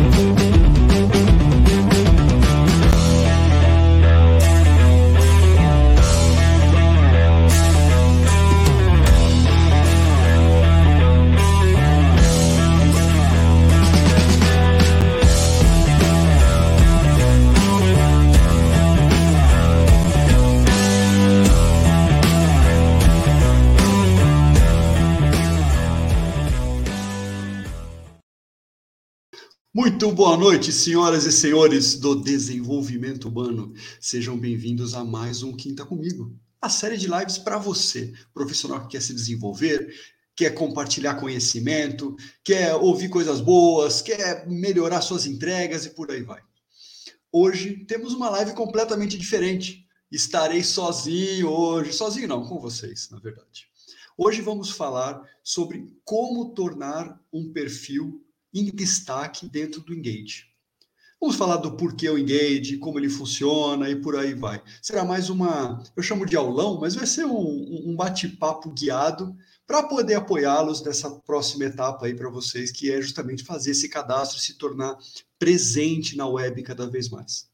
Bye. Muito boa noite, senhoras e senhores do desenvolvimento humano. Sejam bem-vindos a mais um Quinta Comigo, a série de lives para você, profissional que quer se desenvolver, quer compartilhar conhecimento, quer ouvir coisas boas, quer melhorar suas entregas e por aí vai. Hoje temos uma live completamente diferente. Estarei sozinho hoje, sozinho não, com vocês, na verdade. Hoje vamos falar sobre como tornar um perfil em destaque dentro do Engage. Vamos falar do porquê o Engage, como ele funciona e por aí vai. Será mais uma, eu chamo de aulão, mas vai ser um, um bate-papo guiado para poder apoiá-los nessa próxima etapa aí para vocês, que é justamente fazer esse cadastro se tornar presente na web cada vez mais.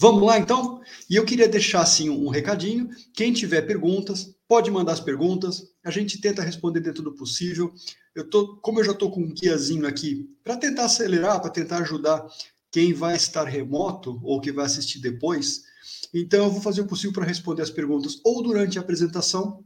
Vamos lá então? E eu queria deixar assim um recadinho. Quem tiver perguntas, pode mandar as perguntas. A gente tenta responder dentro do possível. Eu tô, como eu já estou com um guiazinho aqui, para tentar acelerar, para tentar ajudar quem vai estar remoto ou que vai assistir depois, então eu vou fazer o possível para responder as perguntas ou durante a apresentação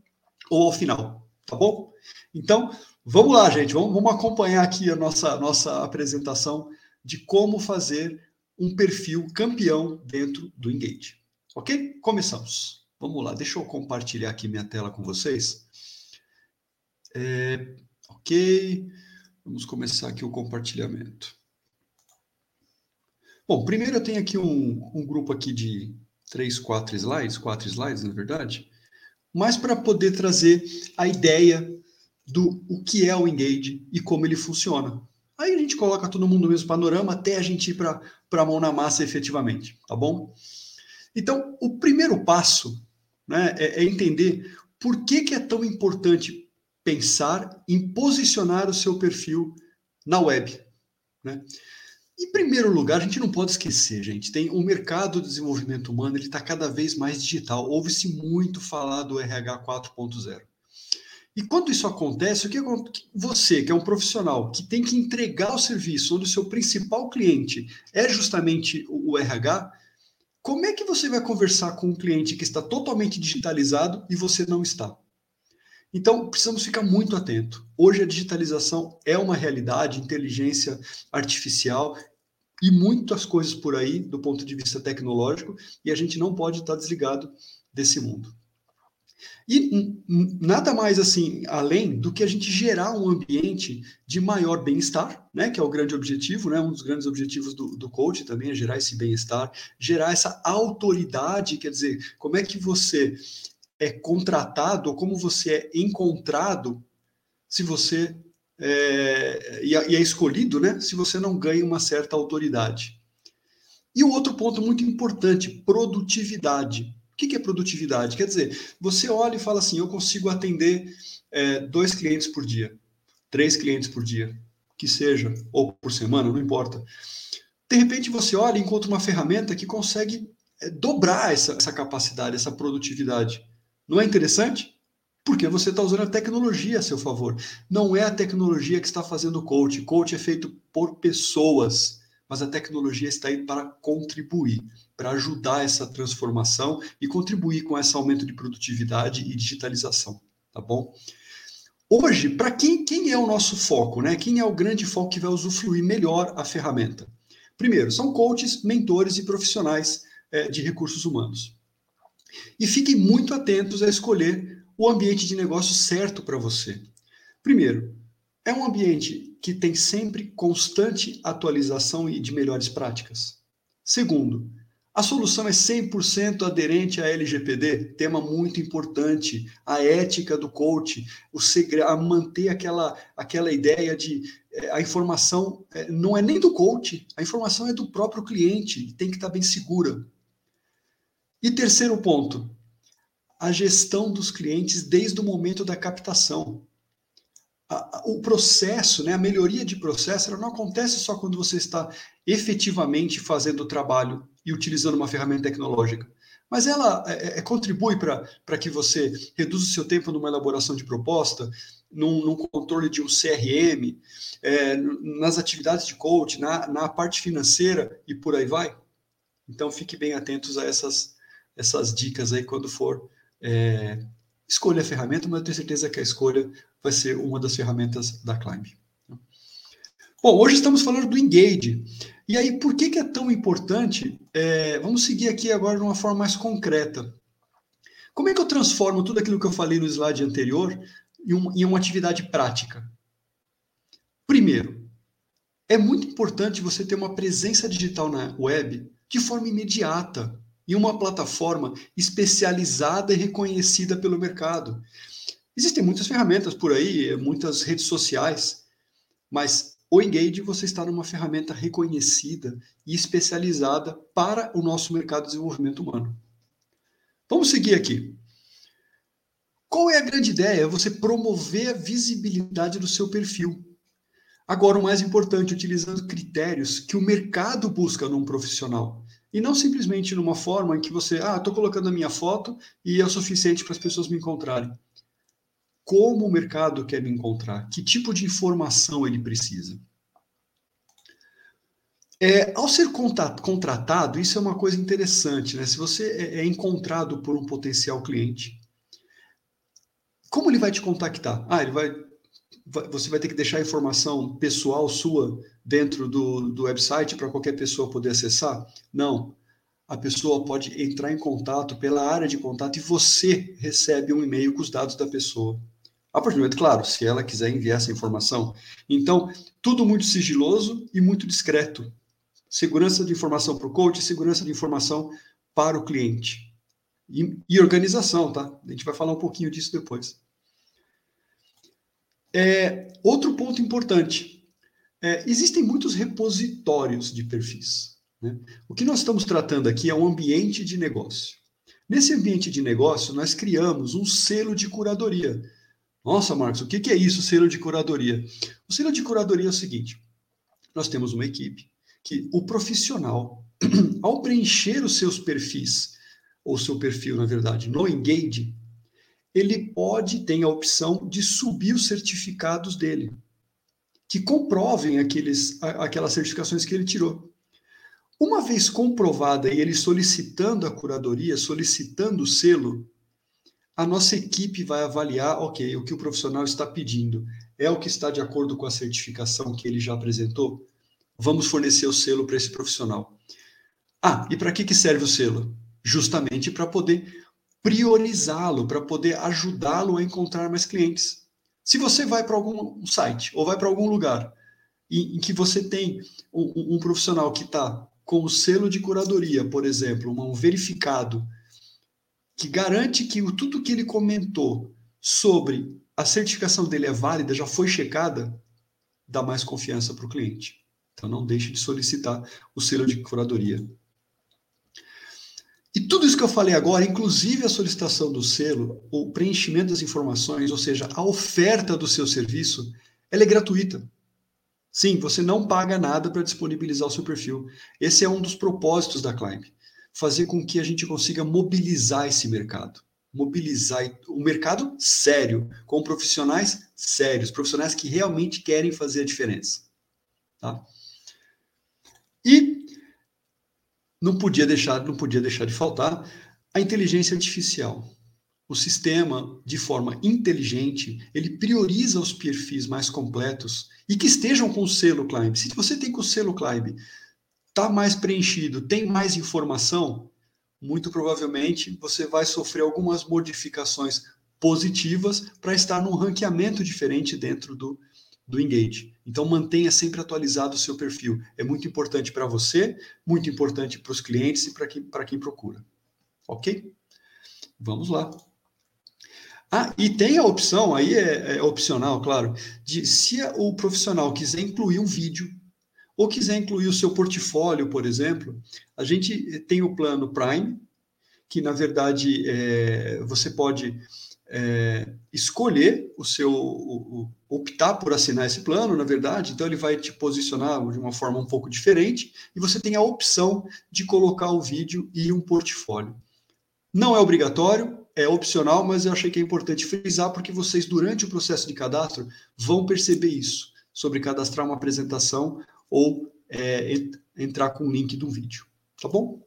ou ao final, tá bom? Então, vamos lá, gente, vamos, vamos acompanhar aqui a nossa, nossa apresentação de como fazer um perfil campeão dentro do Engage. Ok? Começamos. Vamos lá, deixa eu compartilhar aqui minha tela com vocês. É, Ok, vamos começar aqui o compartilhamento. Bom, primeiro eu tenho aqui um, um grupo aqui de três, quatro slides, quatro slides, na verdade, mas para poder trazer a ideia do o que é o Engage e como ele funciona. Aí a gente coloca todo mundo no mesmo panorama até a gente ir para a mão na massa efetivamente, tá bom? Então, o primeiro passo né, é, é entender por que, que é tão importante pensar em posicionar o seu perfil na web. Né? Em primeiro lugar, a gente não pode esquecer, gente, tem o mercado de desenvolvimento humano, ele está cada vez mais digital. Ouve-se muito falar do RH 4.0. E quando isso acontece, o que você, que é um profissional, que tem que entregar o serviço, onde o seu principal cliente é justamente o RH, como é que você vai conversar com um cliente que está totalmente digitalizado e você não está? Então, precisamos ficar muito atento. Hoje a digitalização é uma realidade, inteligência artificial e muitas coisas por aí do ponto de vista tecnológico, e a gente não pode estar desligado desse mundo. E nada mais assim, além do que a gente gerar um ambiente de maior bem-estar, né, que é o grande objetivo, né, um dos grandes objetivos do, do coach também é gerar esse bem-estar, gerar essa autoridade, quer dizer, como é que você é contratado ou como você é encontrado se você é, e, é escolhido, né? Se você não ganha uma certa autoridade. E o outro ponto muito importante, produtividade. O que é produtividade? Quer dizer, você olha e fala assim: eu consigo atender é, dois clientes por dia, três clientes por dia, que seja, ou por semana, não importa. De repente você olha e encontra uma ferramenta que consegue é, dobrar essa, essa capacidade, essa produtividade. Não é interessante? Porque você está usando a tecnologia a seu favor. Não é a tecnologia que está fazendo o coach. Coach é feito por pessoas, mas a tecnologia está aí para contribuir, para ajudar essa transformação e contribuir com esse aumento de produtividade e digitalização, tá bom? Hoje, para quem, quem é o nosso foco, né? Quem é o grande foco que vai usufruir melhor a ferramenta? Primeiro, são coaches, mentores e profissionais é, de recursos humanos. E fiquem muito atentos a escolher o ambiente de negócio certo para você. Primeiro, é um ambiente que tem sempre constante atualização e de melhores práticas. Segundo, a solução é 100% aderente à LGPD, tema muito importante, a ética do coach, o segredo, a manter aquela, aquela ideia de é, a informação é, não é nem do coach, a informação é do próprio cliente, tem que estar bem segura. E terceiro ponto, a gestão dos clientes desde o momento da captação. O processo, né, a melhoria de processo, ela não acontece só quando você está efetivamente fazendo o trabalho e utilizando uma ferramenta tecnológica. Mas ela é, é, contribui para que você reduza o seu tempo numa elaboração de proposta, num, num controle de um CRM, é, nas atividades de coach, na, na parte financeira e por aí vai. Então, fique bem atentos a essas, essas dicas aí quando for é, escolher a ferramenta, mas eu tenho certeza que a escolha vai ser uma das ferramentas da Climb. Bom, hoje estamos falando do Engage. E aí, por que, que é tão importante? É, vamos seguir aqui agora de uma forma mais concreta. Como é que eu transformo tudo aquilo que eu falei no slide anterior em, um, em uma atividade prática? Primeiro, é muito importante você ter uma presença digital na web de forma imediata, em uma plataforma especializada e reconhecida pelo mercado. Existem muitas ferramentas por aí, muitas redes sociais, mas o Engage você está numa ferramenta reconhecida e especializada para o nosso mercado de desenvolvimento humano. Vamos seguir aqui. Qual é a grande ideia? É você promover a visibilidade do seu perfil. Agora, o mais importante, utilizando critérios que o mercado busca num profissional. E não simplesmente numa forma em que você, ah, estou colocando a minha foto e é o suficiente para as pessoas me encontrarem. Como o mercado quer me encontrar? Que tipo de informação ele precisa? É, ao ser contratado, isso é uma coisa interessante, né? Se você é, é encontrado por um potencial cliente, como ele vai te contactar? Ah, ele vai, vai você vai ter que deixar a informação pessoal sua dentro do, do website para qualquer pessoa poder acessar? Não. A pessoa pode entrar em contato pela área de contato e você recebe um e-mail com os dados da pessoa. A partir do momento, claro, se ela quiser enviar essa informação. Então, tudo muito sigiloso e muito discreto. Segurança de informação para o coach, segurança de informação para o cliente. E, e, organização, tá? A gente vai falar um pouquinho disso depois. É, outro ponto importante: é, existem muitos repositórios de perfis. Né? O que nós estamos tratando aqui é um ambiente de negócio. Nesse ambiente de negócio, nós criamos um selo de curadoria. Nossa, Marcos, o que é isso, selo de curadoria? O selo de curadoria é o seguinte: nós temos uma equipe que o profissional, ao preencher os seus perfis, ou seu perfil, na verdade, no Engage, ele pode ter a opção de subir os certificados dele que comprovem aqueles, aquelas certificações que ele tirou. Uma vez comprovada e ele solicitando a curadoria, solicitando o selo, a nossa equipe vai avaliar, ok, o que o profissional está pedindo é o que está de acordo com a certificação que ele já apresentou? Vamos fornecer o selo para esse profissional. Ah, e para que, que serve o selo? Justamente para poder priorizá-lo, para poder ajudá-lo a encontrar mais clientes. Se você vai para algum site ou vai para algum lugar em, em, que você tem um, um profissional que está com o selo de curadoria, por exemplo, um verificado, que garante que o, tudo que ele comentou sobre a certificação dele é válida, já foi checada, dá mais confiança para o cliente. Então não deixe de solicitar o selo de curadoria. E tudo isso que eu falei agora, inclusive a solicitação do selo, o preenchimento das informações, ou seja, a oferta do seu serviço, ela é gratuita. Sim, você não paga nada para disponibilizar o seu perfil. Esse é um dos propósitos da Climb. Fazer com que a gente consiga mobilizar esse mercado. Mobilizar o mercado sério, com profissionais sérios, profissionais que realmente querem fazer a diferença. Tá? E não podia deixar, não podia deixar de faltar a inteligência artificial. O sistema, de forma inteligente, ele prioriza os perfis mais completos e que estejam com o selo Climb. Se você tem com o selo Climb, está mais preenchido, tem mais informação, muito provavelmente você vai sofrer algumas modificações positivas para estar num ranqueamento diferente dentro do, do Engage. Então mantenha sempre atualizado o seu perfil. É muito importante para você, muito importante para os clientes e para quem, quem procura. Ok? Vamos lá. Ah, e tem a opção, aí é, é opcional, claro, de se o profissional quiser incluir um vídeo ou quiser incluir o seu portfólio, por exemplo, a gente tem o plano Prime, que na verdade é, você pode é, escolher o seu, o, o, optar por assinar esse plano, na verdade, então ele vai te posicionar de uma forma um pouco diferente e você tem a opção de colocar o vídeo e um portfólio. Não é obrigatório, é opcional, mas eu achei que é importante frisar porque vocês, durante o processo de cadastro, vão perceber isso, sobre cadastrar uma apresentação ou é, entrar com o link do vídeo. Tá bom?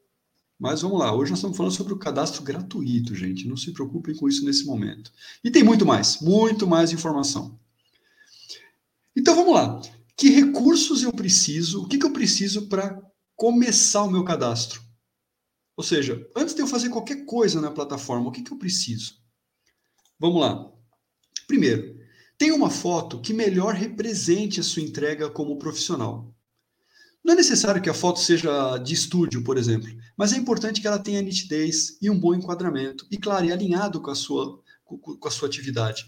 Mas vamos lá, hoje nós estamos falando sobre o cadastro gratuito, gente. Não se preocupem com isso nesse momento. E tem muito mais, muito mais informação. Então vamos lá. Que recursos eu preciso? O que, que eu preciso para começar o meu cadastro? Ou seja, antes de eu fazer qualquer coisa na plataforma, o que, que eu preciso? Vamos lá. Primeiro, tenha uma foto que melhor represente a sua entrega como profissional. Não é necessário que a foto seja de estúdio, por exemplo, mas é importante que ela tenha nitidez e um bom enquadramento, e claro, e alinhado com a sua, com a sua atividade.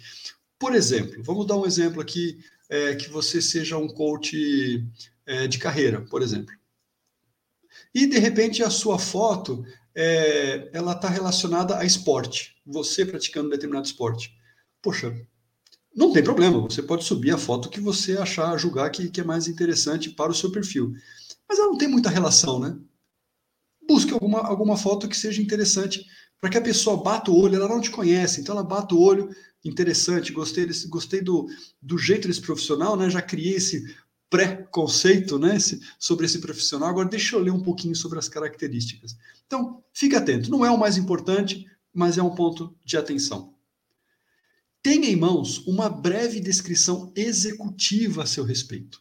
Por exemplo, vamos dar um exemplo aqui, é, que você seja um coach é, de carreira, por exemplo. E, de repente, a sua foto, é, ela está relacionada a esporte, você praticando determinado esporte. Poxa, não tem problema, você pode subir a foto que você achar, julgar que, que é mais interessante para o seu perfil. Mas ela não tem muita relação, né? Busque alguma, alguma foto que seja interessante para que a pessoa bata o olho, ela não te conhece, então ela bata o olho, interessante, gostei, desse, gostei do, do jeito desse profissional, né? Já criei esse pré-conceito né, esse, sobre esse profissional. Agora, deixa eu ler um pouquinho sobre as características. Então, fique atento. Não é o mais importante, mas é um ponto de atenção. Tenha em mãos uma breve descrição executiva a seu respeito,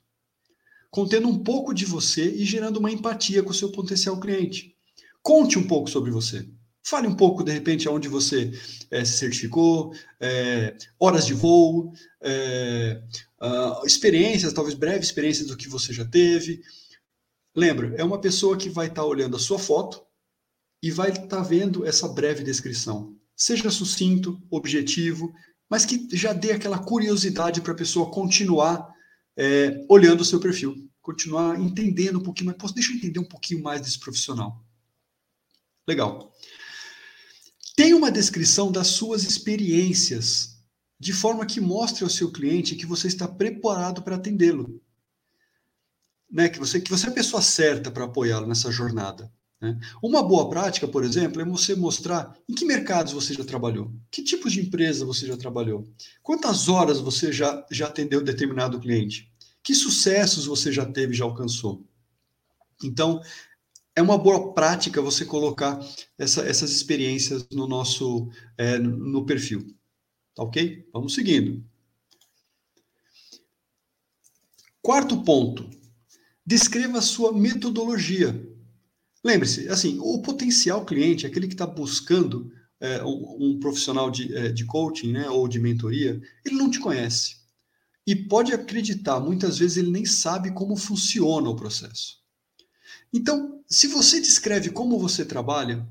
contendo um pouco de você e gerando uma empatia com o seu potencial cliente. Conte um pouco sobre você. Fale um pouco, de repente, aonde você é, se certificou, é, horas de voo, é, uh, experiências, talvez breves experiências do que você já teve. Lembra, é uma pessoa que vai estar tá olhando a sua foto e vai estar tá vendo essa breve descrição. Seja sucinto, objetivo, mas que já dê aquela curiosidade para a pessoa continuar é, olhando o seu perfil, continuar entendendo um pouquinho mais. Posso, deixa eu entender um pouquinho mais desse profissional. Legal. Tem uma descrição das suas experiências, de forma que mostre ao seu cliente que você está preparado para atendê-lo. Né? Que, você, que você é a pessoa certa para apoiá-lo nessa jornada. Né? Uma boa prática, por exemplo, é você mostrar em que mercados você já trabalhou, que tipo de empresa você já trabalhou, quantas horas você já, já atendeu determinado cliente, que sucessos você já teve, já alcançou. Então, é uma boa prática você colocar essa, essas experiências no nosso é, no perfil. Tá ok? Vamos seguindo. Quarto ponto. Descreva a sua metodologia. Lembre-se, assim, o potencial cliente, aquele que está buscando é, um, um, profissional de, é, de coaching né, ou de mentoria, ele não te conhece. E pode acreditar, muitas vezes ele nem sabe como funciona o processo. Então, se você descreve como você trabalha,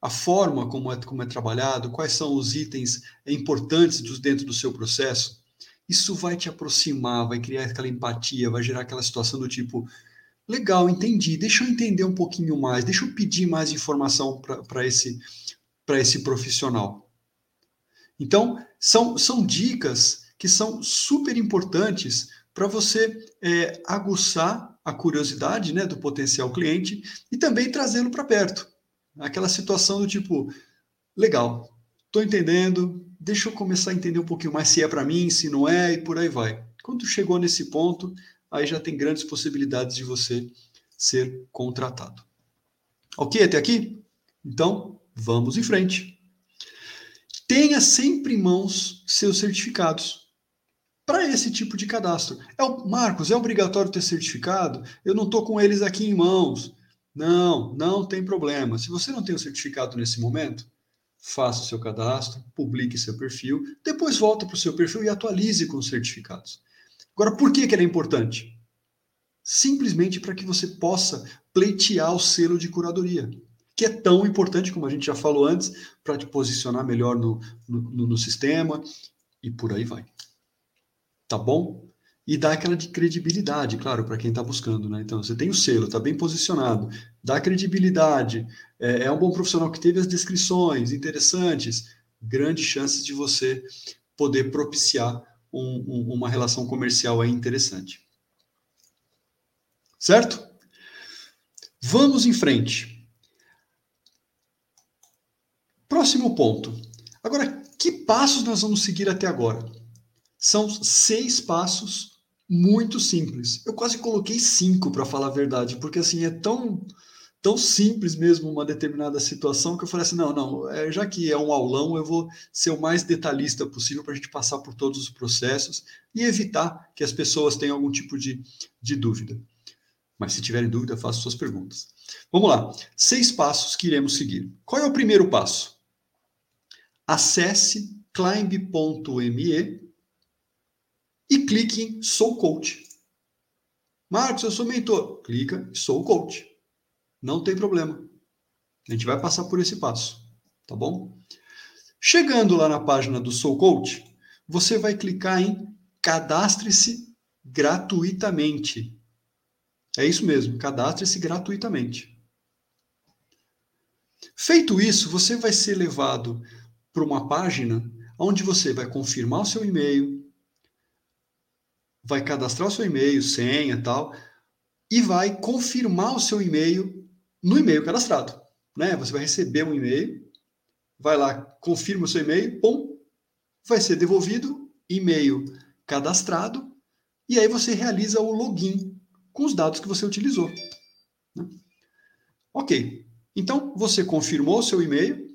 a forma como é, como é trabalhado, quais são os itens importantes dos, dentro do seu processo, isso vai te aproximar, vai criar aquela empatia, vai gerar aquela situação do tipo, Legal, entendi. Deixa eu entender um pouquinho mais, deixa eu pedir mais informação para esse, esse profissional. Então, são, são dicas que são super importantes para você é, aguçar a curiosidade né, do potencial cliente e também trazê-lo para perto. Aquela situação do tipo, legal, estou entendendo, deixa eu começar a entender um pouquinho mais se é para mim, se não é, e por aí vai. Quando chegou nesse ponto, aí já tem grandes possibilidades de você ser contratado. Ok até aqui? Então, vamos em frente. Tenha sempre em mãos seus certificados para esse tipo de cadastro. É o, Marcos, é obrigatório ter certificado? Eu não estou com eles aqui em mãos. Não, não tem problema. Se você não tem o certificado nesse momento, faça o seu cadastro, publique seu perfil, depois volta para o seu perfil e atualize com os certificados. Agora, por que, que ele é importante? Simplesmente para que você possa pleitear o selo de curadoria, que é tão importante, como a gente já falou antes, para te posicionar melhor no, no, no sistema e por aí vai. Tá bom? E dá aquela de credibilidade, claro, para quem está buscando, né? Então, você tem o selo, está bem posicionado, dá credibilidade, é, é um bom profissional que teve as descrições interessantes, grandes chances de você poder propiciar um, um, uma relação comercial aí interessante. Certo? Vamos em frente. Próximo ponto. Agora, que passos nós vamos seguir até agora? São seis passos muito simples. Eu quase coloquei cinco, para falar a verdade, porque assim é tão tão simples mesmo uma determinada situação que eu falei assim, não, não, é, já que é um aulão, eu vou ser o mais detalhista possível para a gente passar por todos os processos e evitar que as pessoas tenham algum tipo de, de dúvida. Mas se tiverem dúvida, façam suas perguntas. Vamos lá. Seis passos que iremos seguir. Qual é o primeiro passo? Acesse climb.me e clique em Sou Coach. Marcos, eu sou mentor. Clica em Sou Coach. Não tem problema. A gente vai passar por esse passo, tá bom? Chegando lá na página do Sou Coach, você vai clicar em Cadastre-se gratuitamente. É isso mesmo, cadastre-se gratuitamente. Feito isso, você vai ser levado para uma página onde você vai confirmar o seu e-mail, vai cadastrar o seu e-mail, senha tal, e vai confirmar o seu e-mail no e-mail cadastrado. Né? Você vai receber um e-mail, vai lá, confirma o seu e-mail, pum, vai ser devolvido e-mail cadastrado, e aí você realiza o login com os dados que você utilizou. Né? Ok. Então, você confirmou o seu e-mail,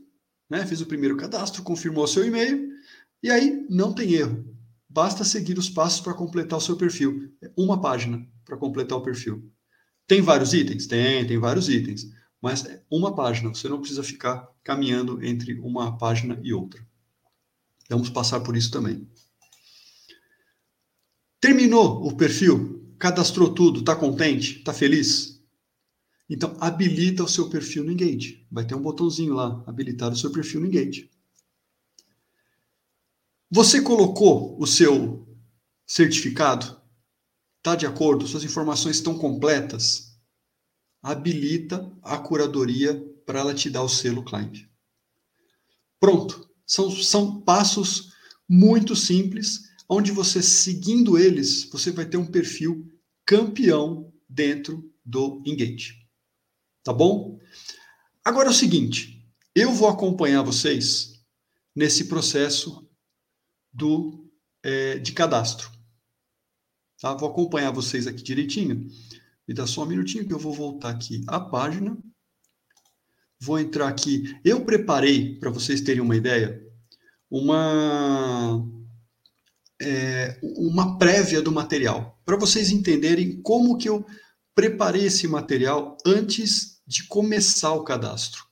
né? fez o primeiro cadastro, confirmou o seu e-mail, e aí não tem erro. Basta seguir os passos para completar o seu perfil. Uma página para completar o perfil. Tem vários itens? Tem, tem vários itens. Mas é uma página, você não precisa ficar caminhando entre uma página e outra. Vamos passar por isso também. Terminou o perfil? Cadastrou tudo? Está contente? Está feliz? Então, habilita o seu perfil no Engage. Vai ter um botãozinho lá, habilitar o seu perfil no Engage. Você colocou o seu certificado? Está de acordo? Suas informações estão completas? Habilita a curadoria para ela te dar o selo Climb. Pronto. São, são passos muito simples, onde você, seguindo eles, você vai ter um perfil campeão dentro do Engage. Tá bom? Agora é o seguinte, eu vou acompanhar vocês nesse processo do, é, de cadastro. Tá? Vou acompanhar vocês aqui direitinho. Me dá só um minutinho que eu vou voltar aqui à página. Vou entrar aqui. Eu preparei, para vocês terem uma ideia, uma, é, uma prévia do material, para vocês entenderem como que eu preparei esse material antes de começar o cadastro.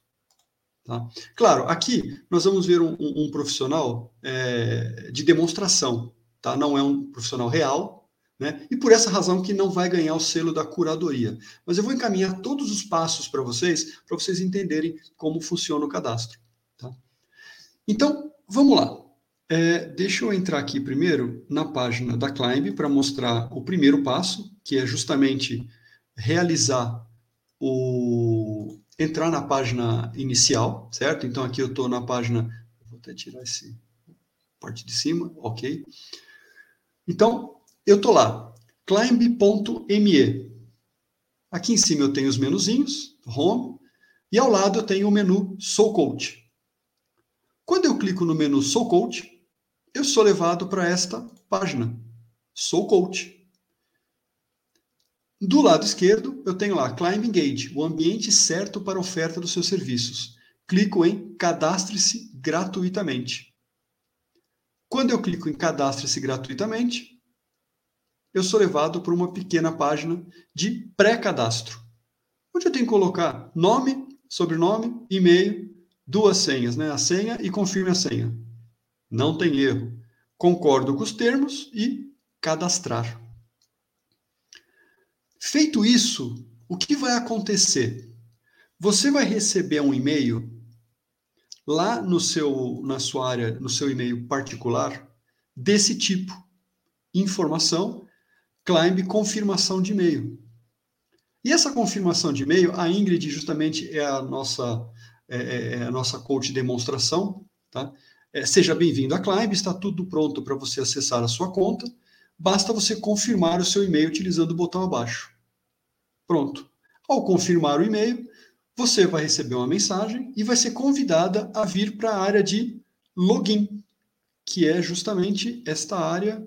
Tá? Claro, aqui nós vamos ver um, um, profissional é, de demonstração, tá? não é um profissional real, né? E por essa razão que não vai ganhar o selo da curadoria. Mas eu vou encaminhar todos os passos para vocês, para vocês entenderem como funciona o cadastro. Tá? Então, vamos lá. É, deixa eu entrar aqui primeiro na página da Climb para mostrar o primeiro passo, que é justamente realizar o. entrar na página inicial, certo? Então aqui eu estou na página. Vou até tirar esse parte de cima, ok. Então, eu estou lá, climb.me. Aqui em cima eu tenho os menuzinhos, home, e ao lado eu tenho o menu Sou Coach. Quando eu clico no menu Sou Coach, eu sou levado para esta página, Sou Coach. Do lado esquerdo, eu tenho lá Climb Engage, o ambiente certo para oferta dos seus serviços. Clico em Cadastre-se gratuitamente. Quando eu clico em Cadastre-se gratuitamente, eu sou levado para uma pequena página de pré-cadastro, onde eu tenho que colocar nome, sobrenome, e-mail, duas senhas, né? A senha e confirme a senha. Não tem erro. Concordo com os termos e cadastrar. Feito isso, o que vai acontecer? Você vai receber um e-mail lá no seu na sua área, no seu e-mail particular desse tipo: informação Climb confirmação de e-mail. E essa confirmação de e-mail, a Ingrid justamente é a nossa, é, é, é a nossa coach de demonstração, tá? é, seja bem-vindo à Climb, está tudo pronto para você acessar a sua conta. Basta você confirmar o seu e-mail utilizando o botão abaixo. Pronto. Ao confirmar o e-mail, você vai receber uma mensagem e vai ser convidada a vir para a área de login, que é justamente esta área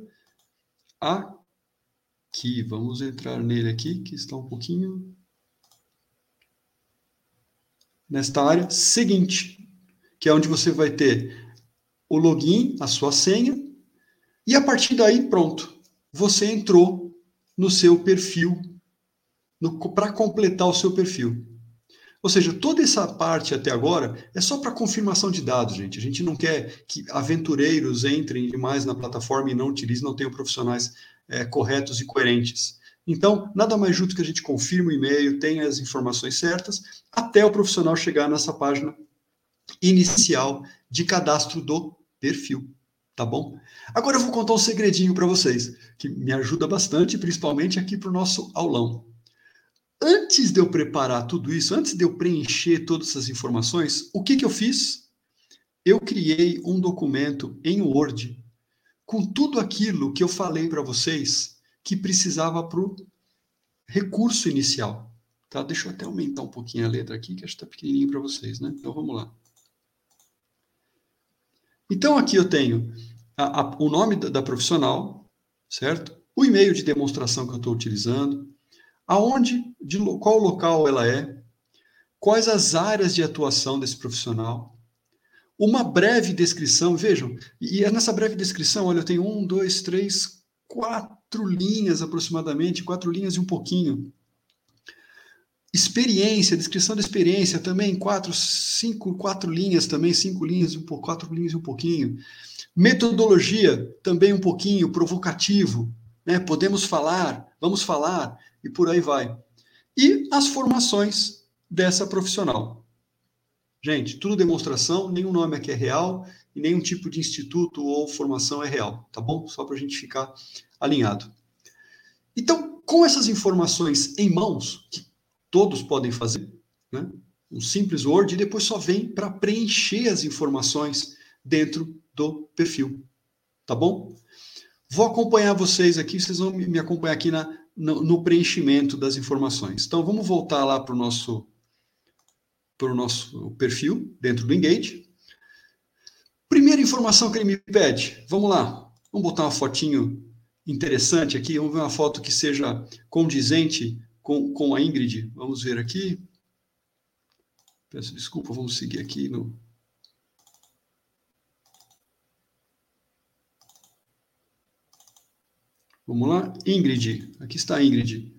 aqui. Vamos entrar nele aqui, que está um pouquinho nesta área seguinte, que é onde você vai ter o login, a sua senha, e a partir daí, pronto, você entrou no seu perfil, para completar o seu perfil. Ou seja, toda essa parte até agora é só para confirmação de dados, gente. A gente não quer que aventureiros entrem demais na plataforma e não utilizem, não tenham profissionais é, corretos e coerentes. Então, nada mais justo que a gente confirme o e-mail, tenha as informações certas, até o profissional chegar nessa página inicial de cadastro do perfil, tá bom? Agora eu vou contar um segredinho para vocês, que me ajuda bastante, principalmente aqui para o nosso aulão. Antes de eu preparar tudo isso, antes de eu preencher todas essas informações, o que, que eu fiz? Eu criei um documento em Word com tudo aquilo que eu falei para vocês que precisava para o recurso inicial. Tá? Deixa eu até aumentar um pouquinho a letra aqui, que acho que está pequenininho para vocês, né? Então vamos lá. Então aqui eu tenho a, a, o nome da, da, profissional, certo? O e-mail de demonstração que eu estou utilizando, aonde, de qual local ela é, quais as áreas de atuação desse profissional, uma breve descrição, vejam, e é nessa breve descrição, olha, eu tenho um, dois, três, quatro linhas aproximadamente, quatro linhas e um pouquinho. Experiência, descrição da experiência também, quatro, cinco, quatro linhas também, cinco linhas, um, quatro linhas e um pouquinho. Metodologia, também um pouquinho, provocativo, né? Podemos falar, vamos falar, e por aí vai. E as formações dessa profissional. Gente, tudo demonstração, nenhum nome aqui é real e nenhum tipo de instituto ou formação é real, tá bom? Só para a gente ficar alinhado. Então, com essas informações em mãos, que todos podem fazer, né? um simples Word, e depois só vem para preencher as informações dentro do perfil. Tá bom? Vou acompanhar vocês aqui, vocês vão me acompanhar aqui na, no, no preenchimento das informações. Então, vamos voltar lá para o nosso, pro nosso perfil dentro do Engage. Primeira informação que ele me pede, vamos lá, vamos botar uma fotinho interessante aqui, vamos ver uma foto que seja condizente com, com a Ingrid. Vamos ver aqui. Peço desculpa, vamos seguir aqui no. Vamos lá, Ingrid. Aqui está a Ingrid.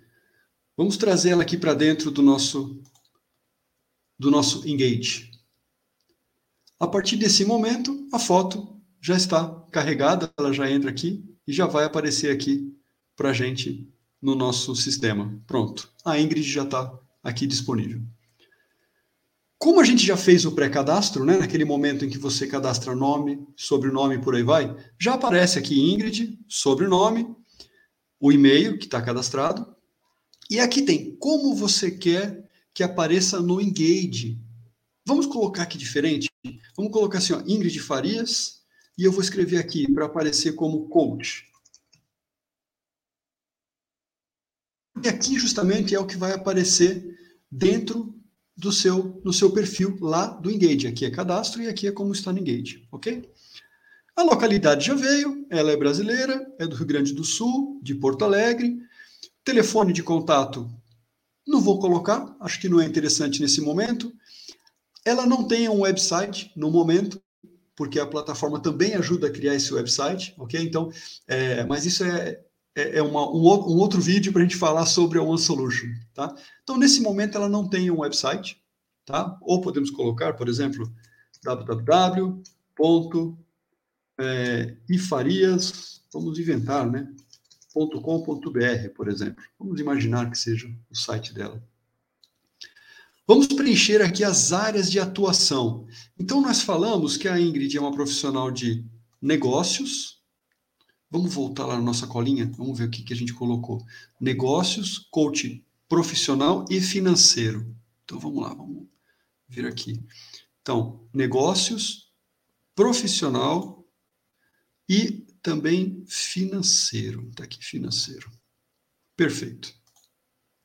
Vamos trazer ela aqui para dentro do nosso do nosso engage. A partir desse momento, a foto já está carregada, ela já entra aqui e já vai aparecer aqui para a gente no nosso sistema. Pronto, a Ingrid já está aqui disponível. Como a gente já fez o pré-cadastro, né, naquele momento em que você cadastra nome, sobrenome por aí vai, já aparece aqui Ingrid, sobrenome, o e-mail que está cadastrado, e aqui tem como você quer que apareça no Engage. Vamos colocar aqui diferente? Vamos colocar assim, ó, Ingrid Farias, e eu vou escrever aqui para aparecer como coach. E aqui justamente é o que vai aparecer dentro do seu no seu perfil lá do Engage. Aqui é cadastro e aqui é como está no Engage, ok? A localidade já veio, ela é brasileira, é do Rio Grande do Sul, de Porto Alegre. Telefone de contato não vou colocar, acho que não é interessante nesse momento. Ela não tem um website no momento, porque a plataforma também ajuda a criar esse website, ok? Então, é, mas isso é, é, é uma, um, um, outro vídeo para a gente falar sobre a One Solution, tá? Então, nesse momento, ela não tem um website, tá? Ou podemos colocar, por exemplo, www.ifarias, vamos inventar, né? .com.br, por exemplo. Vamos imaginar que seja o site dela. Vamos preencher aqui as áreas de atuação. Então, nós falamos que a Ingrid é uma profissional de negócios, Vamos voltar lá na nossa colinha, vamos ver o que, que a gente colocou. Negócios, coach profissional e financeiro. Então vamos lá, vamos vir aqui. Então, negócios, profissional e também financeiro. Está aqui, financeiro. Perfeito.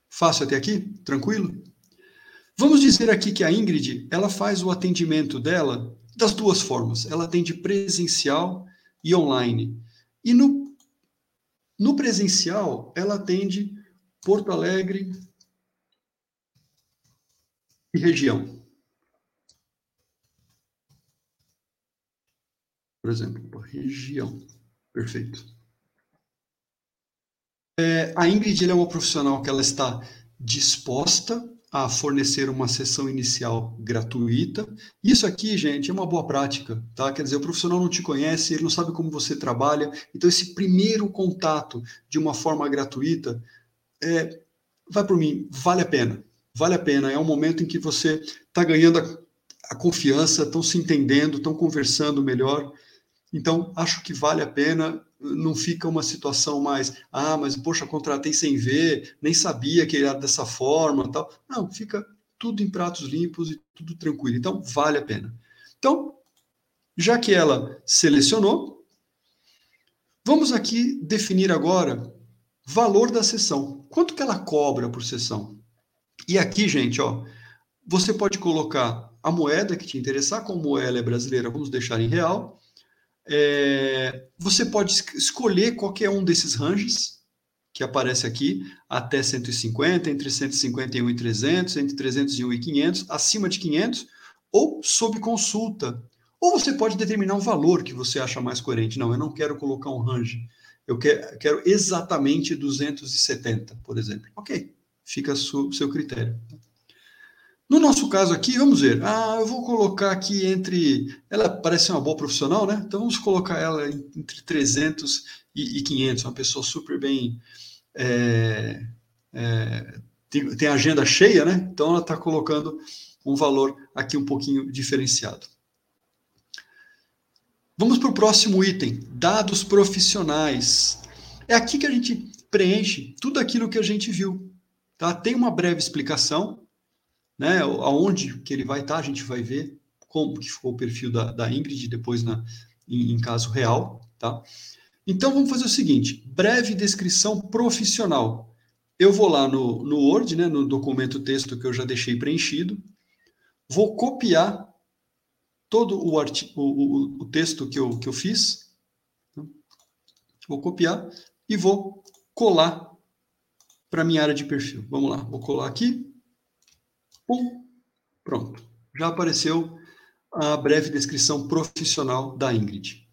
Fácil até aqui? Tranquilo? Vamos dizer aqui que a Ingrid, ela faz o atendimento dela das duas formas. Ela atende presencial e online. E no, no presencial, ela atende Porto Alegre e região. Por exemplo, região. Perfeito. É, a Ingrid é uma profissional que ela está disposta a fornecer uma sessão inicial gratuita. Isso aqui, gente, é uma boa prática, tá? Quer dizer, o profissional não te conhece, ele não sabe como você trabalha, então esse primeiro contato de uma forma gratuita, é, vai por mim, vale a pena. Vale a pena, é um momento em que você está ganhando a, a confiança, estão se entendendo, estão conversando melhor. Então, acho que vale a pena, não fica uma situação mais, ah, mas poxa, contratei sem ver, nem sabia que era dessa forma, tal. Não, fica tudo em pratos limpos e tudo tranquilo. Então, vale a pena. Então, já que ela selecionou, vamos aqui definir agora valor da sessão. Quanto que ela cobra por sessão? E aqui, gente, ó, você pode colocar a moeda que te interessar, como ela é brasileira, vamos deixar em real. É, você pode escolher qualquer um desses ranges que aparece aqui, até 150, entre 151 e 300, entre 301 e 500, acima de 500, ou sob consulta. Ou você pode determinar um valor que você acha mais coerente. Não, eu não quero colocar um range. Eu quero, exatamente 270, por exemplo. Ok, fica a seu critério. No nosso caso aqui, vamos ver. Ah, eu vou colocar aqui entre. Ela parece uma boa profissional, né? Então vamos colocar ela entre 300 e, e 500. Uma pessoa super bem. É, é, tem, tem agenda cheia, né? Então ela está colocando um valor aqui um pouquinho diferenciado. Vamos para o próximo item: dados profissionais. É aqui que a gente preenche tudo aquilo que a gente viu. Tá? Tem uma breve explicação né? Aonde que ele vai estar, a gente vai ver como que ficou o perfil da, da Ingrid depois na, em, em caso real, tá? Então vamos fazer o seguinte: breve descrição profissional. Eu vou lá no, no Word, né, no documento texto que eu já deixei preenchido, vou copiar todo o, artigo, o, o, texto que eu, que eu fiz, né? vou copiar e vou colar para minha área de perfil. Vamos lá, vou colar aqui. Pum, pronto. Já apareceu a breve descrição profissional da Ingrid.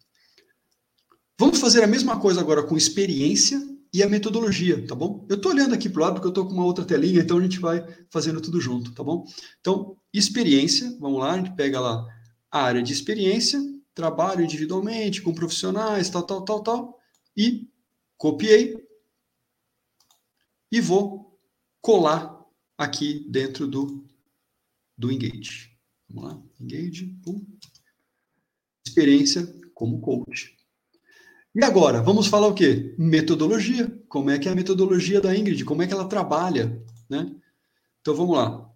Vamos fazer a mesma coisa agora com experiência e a metodologia, tá bom? Eu estou olhando aqui para o lado porque eu estou com uma outra telinha, então a gente vai fazendo tudo junto, tá bom? Então, experiência, vamos lá, a gente pega lá a área de experiência, trabalho individualmente, com profissionais, tal, tal, tal, tal, e copiei e vou colar aqui dentro do, do Engage. Vamos lá, Engage, pum. experiência como coach. E agora, vamos falar o quê? Metodologia. Como é que é a metodologia da Ingrid? Como é que ela trabalha, né? Então vamos lá.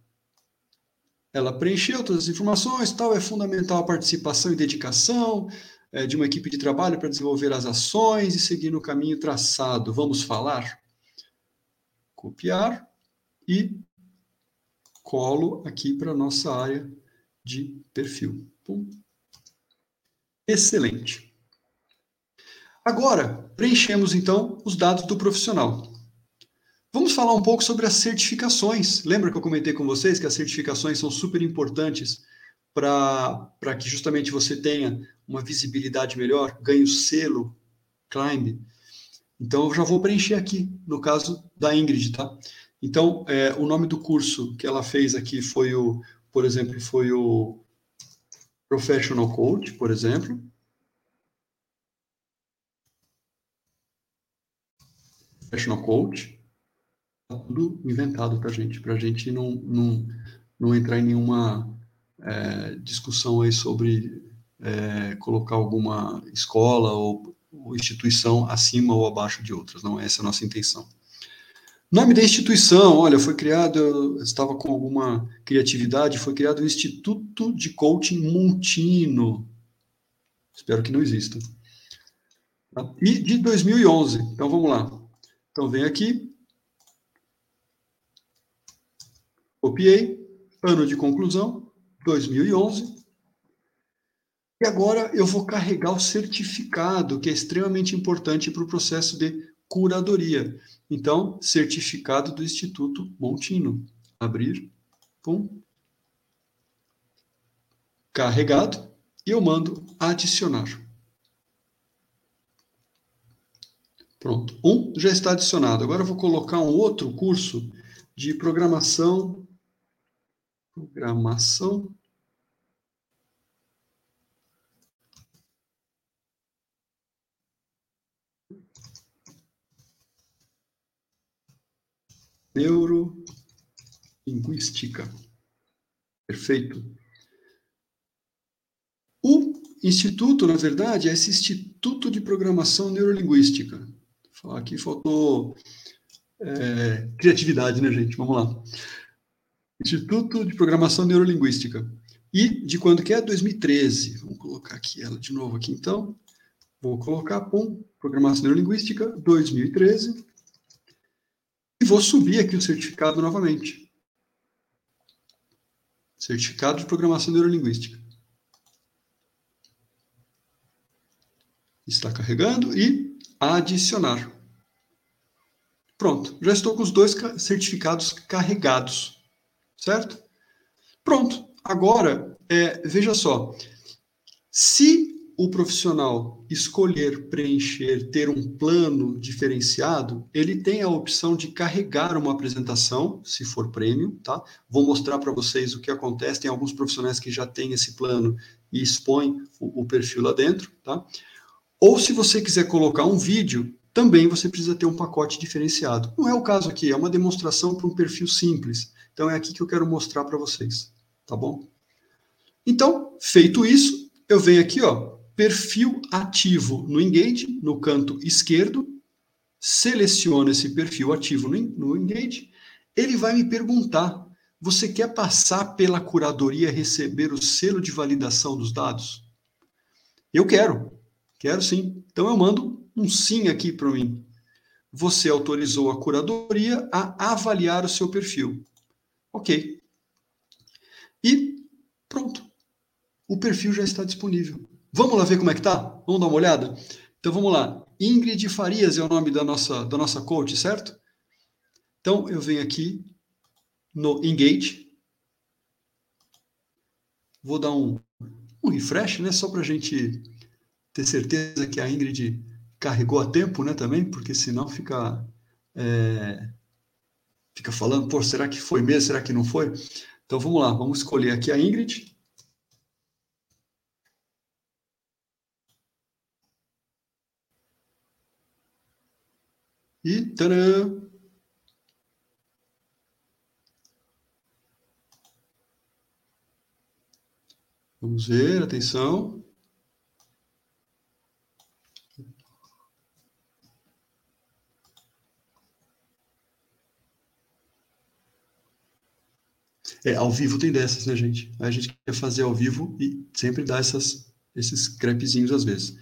Ela preencheu todas as informações, tal, é fundamental a participação e dedicação é, de uma equipe de trabalho para desenvolver as ações e seguir no caminho traçado. Vamos falar? Copiar e colo aqui para a nossa área de perfil. Pum. Excelente. Agora, preenchemos então os dados do profissional. Vamos falar um pouco sobre as certificações. Lembra que eu comentei com vocês que as certificações são super importantes para que justamente você tenha uma visibilidade melhor, ganhe o selo Climb. Então, eu já vou preencher aqui, no caso da Ingrid, tá? Então, é, o nome do curso que ela fez aqui foi o, por exemplo, foi o Professional Coach, por exemplo. Professional Coach. Tá tudo inventado para gente, para a gente não, não, não entrar em nenhuma é, discussão aí sobre é, colocar alguma escola ou, ou instituição acima ou abaixo de outras. Não, essa é a nossa intenção. Nome da instituição, olha, foi criado, estava com alguma criatividade, foi criado o Instituto de Coaching Montino. Espero que não exista. Tá? E de 2011. Então, vamos lá. Então, vem aqui. Copiei. Ano de conclusão, 2011. E agora eu vou carregar o certificado, que é extremamente importante para o processo de curadoria. Então, certificado do Instituto Montino. Abrir, pum. Carregado. E eu mando adicionar. Pronto. Um já está adicionado. Agora eu vou colocar um outro curso de programação. Programação neurolinguística. Perfeito. O instituto, na verdade, é esse Instituto de Programação Neurolinguística. Aqui faltou é, criatividade, né, gente? Vamos lá. Instituto de Programação Neurolinguística. E de quando que é? 2013. Vamos colocar aqui ela de novo aqui, então. Vou colocar, pum, Programação Neurolinguística, 2013 e vou subir aqui o certificado novamente. Certificado de Programação Neurolinguística. Está carregando e adicionar. Pronto, já estou com os dois certificados carregados, certo? Pronto, agora, é, veja só, se o profissional escolher preencher, ter um plano diferenciado, ele tem a opção de carregar uma apresentação, se for prêmio, tá? Vou mostrar para vocês o que acontece. Tem alguns profissionais que já têm esse plano e expõem o, o perfil lá dentro, tá? Ou se você quiser colocar um vídeo, também você precisa ter um pacote diferenciado. Não é o caso aqui, é uma demonstração para um perfil simples. Então é aqui que eu quero mostrar para vocês, tá bom? Então, feito isso, eu venho aqui, ó, perfil ativo no Engage, no canto esquerdo, seleciono esse perfil ativo no, Engage, ele vai me perguntar: você quer passar pela curadoria receber o selo de validação dos dados? Eu quero, quero sim. Então eu mando um sim aqui para mim. Você autorizou a curadoria a avaliar o seu perfil. Ok. E pronto. O perfil já está disponível. Vamos lá ver como é que tá? Vamos dar uma olhada? Então vamos lá. Ingrid Farias é o nome da nossa, da nossa coach, certo? Então eu venho aqui no Engage. Vou dar um, um refresh, né? Só para a gente ter certeza que a Ingrid carregou a tempo, né? Também, porque senão fica. É, fica falando, pô, será que foi mesmo? Será que não foi? Então vamos lá, vamos escolher aqui a Ingrid. E tcharam! Vamos ver, atenção. É, ao vivo tem dessas, né, gente? A gente quer fazer ao vivo e sempre dá essas, esses crepezinhos às vezes.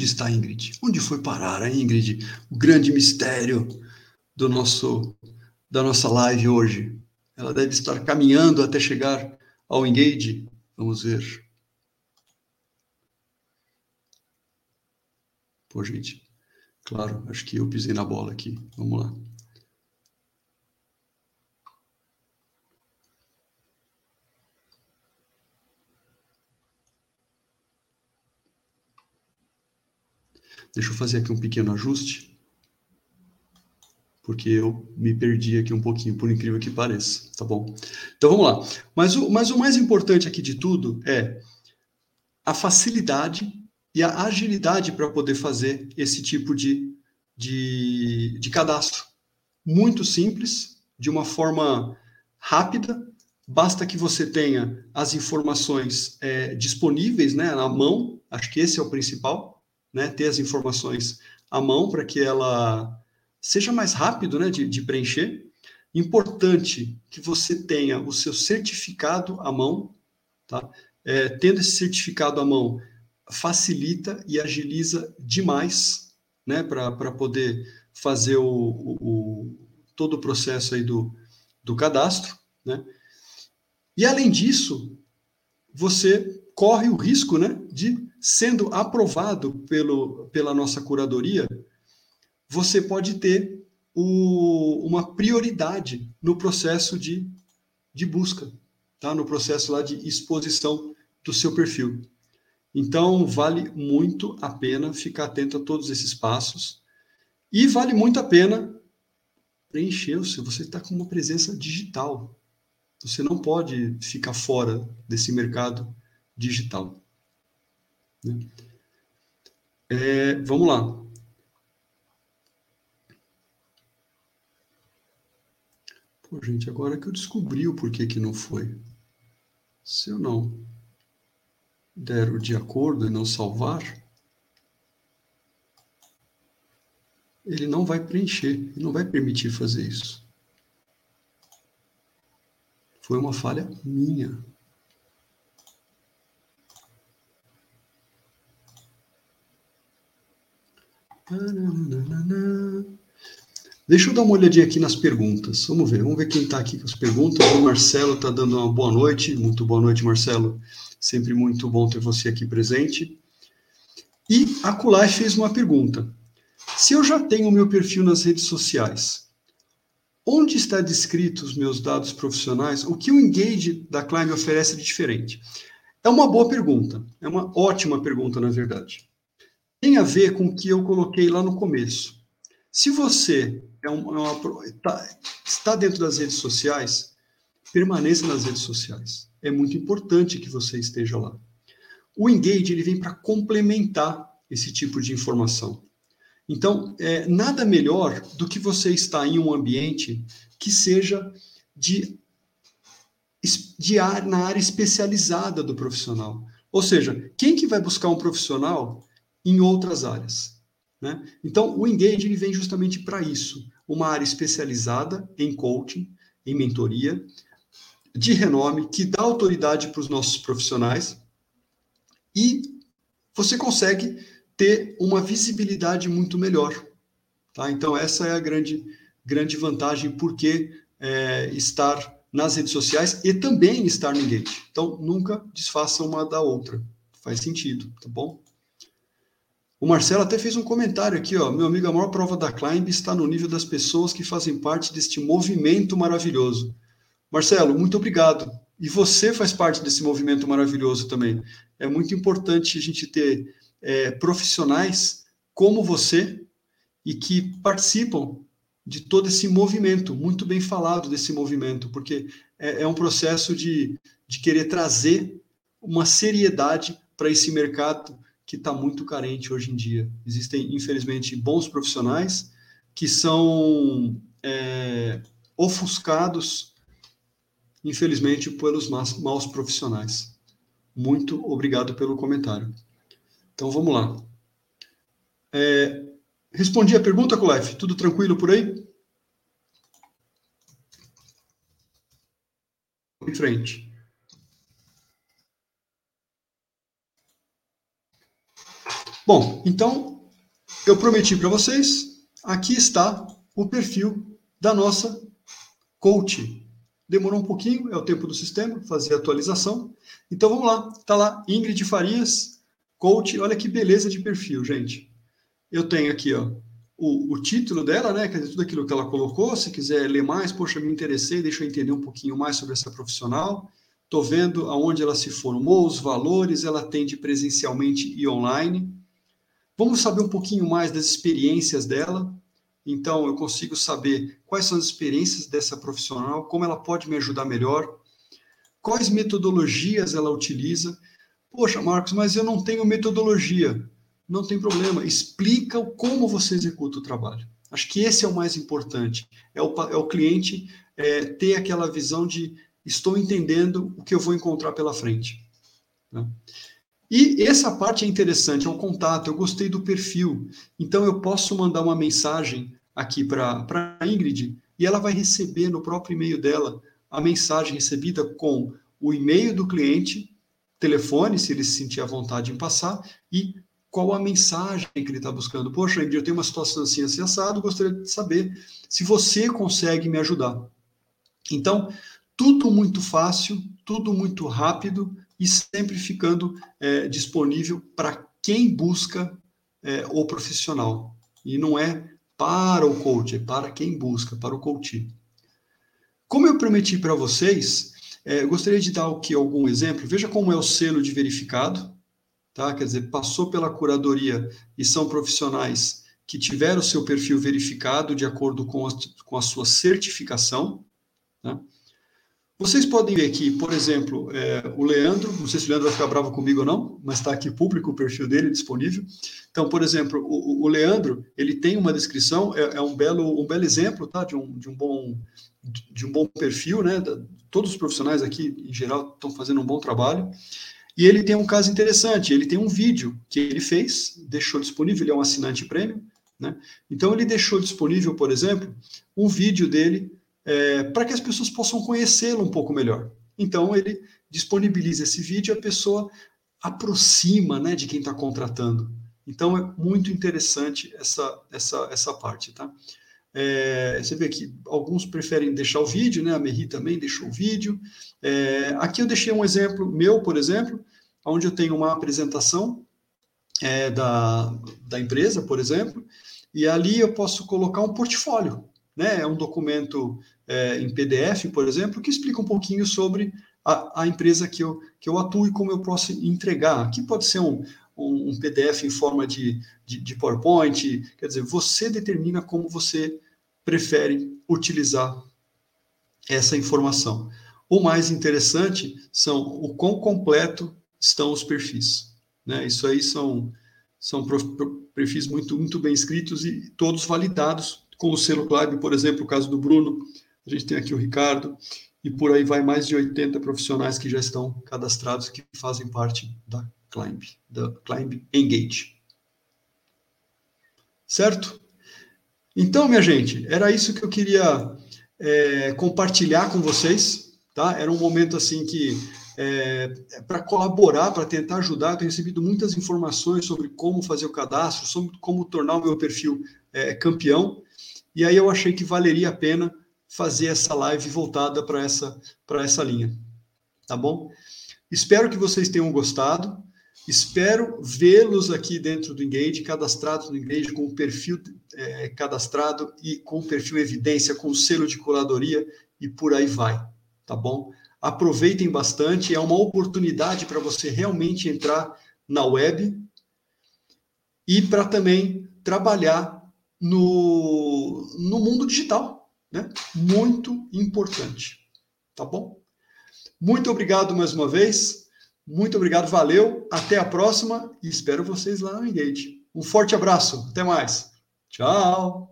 Onde está a Ingrid? Onde foi parar a Ingrid? O grande mistério do nosso da nossa live hoje. Ela deve estar caminhando até chegar ao Engage. Vamos ver. Pô, gente. Claro, acho que eu pisei na bola aqui. Vamos lá. Deixa eu fazer aqui um pequeno ajuste, porque eu me perdi aqui um pouquinho, por incrível que pareça, tá bom? Então vamos lá. Mas o, mas o mais importante aqui de tudo é a facilidade e a agilidade para poder fazer esse tipo de, de, de cadastro. Muito simples, de uma forma rápida, basta que você tenha as informações é, disponíveis né, na mão, acho que esse é o principal, né, ter as informações a mão para que ela seja mais rápido né, de, de preencher. Importante que você tenha o seu certificado à mão, tá? É, tendo esse certificado à mão, facilita e agiliza demais, né, para poder fazer o, o, o, todo o processo aí do, do cadastro, né? E além disso, você corre o risco, né, de sendo aprovado pelo, pela nossa curadoria, você pode ter o, uma prioridade no processo de, de busca, tá? no processo lá de exposição do seu perfil. Então, vale muito a pena ficar atento a todos esses passos e vale muito a pena preencher o seu. Você está com uma presença digital. Você não pode ficar fora desse mercado digital. Né? É, vamos lá. Pô, gente, agora que eu descobri o porquê que não foi. Se eu não der o de acordo e não salvar, ele não vai preencher, não vai permitir fazer isso. Foi uma falha minha. Deixa eu dar uma olhadinha aqui nas perguntas. Vamos ver, vamos ver quem está aqui com as perguntas. O Marcelo está dando uma boa noite. Muito boa noite, Marcelo. Sempre muito bom ter você aqui presente. E a Kulai fez uma pergunta. Se eu já tenho o meu perfil nas redes sociais, onde está descrito os meus dados profissionais? O que o Engage da Climb oferece de diferente? É uma boa pergunta. É uma ótima pergunta, na verdade. Tem a ver com o que eu coloquei lá no começo. Se você é uma, é uma, tá, está dentro das redes sociais, permaneça nas redes sociais. É muito importante que você esteja lá. O Engage ele vem para complementar esse tipo de informação. Então, é, nada melhor do que você estar em um ambiente que seja de, de ar, na área especializada do profissional. Ou seja, quem que vai buscar um profissional em outras áreas? Né? Então, o Engage ele vem justamente para isso, uma área especializada em coaching, em mentoria, de renome, que dá autoridade para os nossos profissionais e você consegue ter uma visibilidade muito melhor. Tá? Então, essa é a grande, grande vantagem, porque é, estar nas redes sociais e também estar no Engage. Então, nunca desfaça uma da outra. Faz sentido, tá bom? O Marcelo até fez um comentário aqui, ó. Meu amigo, a maior prova da Climb está no nível das pessoas que fazem parte deste movimento maravilhoso. Marcelo, muito obrigado. E você faz parte desse movimento maravilhoso também. É muito importante a gente ter é, profissionais como você e que participam de todo esse movimento, muito bem falado desse movimento, porque é, é um processo de, de querer trazer uma seriedade para esse mercado que está muito carente hoje em dia. Existem, infelizmente, bons profissionais que são é, ofuscados, infelizmente, pelos maus profissionais. Muito obrigado pelo comentário. Então vamos lá. É, respondi a pergunta, Colef? Tudo tranquilo por aí? Em frente. Bom, então eu prometi para vocês, aqui está o perfil da nossa coach. Demorou um pouquinho, é o tempo do sistema, fazer a atualização. Então vamos lá, está lá Ingrid Farias, coach. Olha que beleza de perfil, gente. Eu tenho aqui, ó, o, o, título dela, né? Quer dizer, tudo aquilo que ela colocou. Se quiser ler mais, poxa, me interessei, deixa eu entender um pouquinho mais sobre essa profissional. Estou vendo aonde ela se formou, os valores, ela atende presencialmente e online. Vamos saber um pouquinho mais das experiências dela. Então, eu consigo saber quais são as experiências dessa profissional, como ela pode me ajudar melhor, quais metodologias ela utiliza. Poxa, Marcos, mas eu não tenho metodologia. Não tem problema, explica como você executa o trabalho. Acho que esse é o mais importante. É o, é o cliente é, ter aquela visão de estou entendendo o que eu vou encontrar pela frente. Né? E essa parte é interessante, é o contato. Eu gostei do perfil. Então, eu posso mandar uma mensagem aqui para a Ingrid e ela vai receber no próprio e-mail dela a mensagem recebida com o e-mail do cliente, telefone, se ele se sentir à vontade em passar, e qual a mensagem que ele está buscando. Poxa, Ingrid, eu tenho uma situação assim, assim, assado, gostaria de saber se você consegue me ajudar. Então, tudo muito fácil, tudo muito rápido e sempre ficando é, disponível para quem busca é, o profissional. E não é para o coach, é para quem busca, para o coach. Como eu prometi para vocês, é, eu gostaria de dar aqui algum exemplo. Veja como é o selo de verificado, tá? Quer dizer, passou pela curadoria e são profissionais que tiveram o seu perfil verificado de acordo com a, com a sua certificação. Tá? Vocês podem ver aqui, por exemplo, é, o Leandro, não sei se o Leandro vai ficar bravo comigo ou não, mas está aqui público o perfil dele disponível. Então, por exemplo, o, o Leandro, ele tem uma descrição, é, é, um, belo, um belo exemplo tá, de, um, de, um bom, de um bom perfil, né? Todos os profissionais aqui, em geral, estão fazendo um bom trabalho. E ele tem um caso interessante, ele tem um vídeo que ele fez, deixou disponível, ele é um assinante prêmio, né? Então, ele deixou disponível, por exemplo, um vídeo dele é, para que as pessoas possam conhecê-lo um pouco melhor. Então, ele disponibiliza esse vídeo e a pessoa aproxima né, de quem está contratando. Então, é muito interessante essa, essa, essa parte, tá? É, você vê que alguns preferem deixar o vídeo, né? A Merri também deixou o vídeo. É, aqui eu deixei um exemplo meu, por exemplo, onde eu tenho uma apresentação é, da, da empresa, por exemplo, e ali eu posso colocar um portfólio né? É um documento é, em PDF, por exemplo, que explica um pouquinho sobre a, a, empresa que eu, que eu atuo e como eu posso entregar. Aqui pode ser um, um, um PDF em forma de, de, de PowerPoint, quer dizer, você determina como você prefere utilizar essa informação. O mais interessante são o quão completo estão os perfis. Né? Isso aí são, são perfis muito, muito bem escritos e todos validados com o selo Climb, por exemplo, o caso do Bruno, a gente tem aqui o Ricardo, e por aí vai mais de 80 profissionais que já estão cadastrados, que fazem parte da Climb, da Climb Engage. Certo? Então, minha gente, era isso que eu queria é, compartilhar com vocês, tá? Era um momento assim que é, é para colaborar, para tentar ajudar. Eu tenho recebido muitas informações sobre como fazer o cadastro, sobre como tornar o meu perfil é, campeão. E aí eu achei que valeria a pena fazer essa live voltada para essa, essa linha. Tá bom? Espero que vocês tenham gostado. Espero vê-los aqui dentro do Engage, cadastrados no Engage, com o perfil é, cadastrado e com o perfil evidência, com o selo de curadoria e por aí vai. Tá bom? Aproveitem bastante, é uma oportunidade para você realmente entrar na web e para também trabalhar no, no mundo digital, né? Muito importante, tá bom? Muito obrigado mais uma vez. Muito obrigado, valeu. Até a próxima e espero vocês lá no Engage. Um forte abraço. Até mais. Tchau.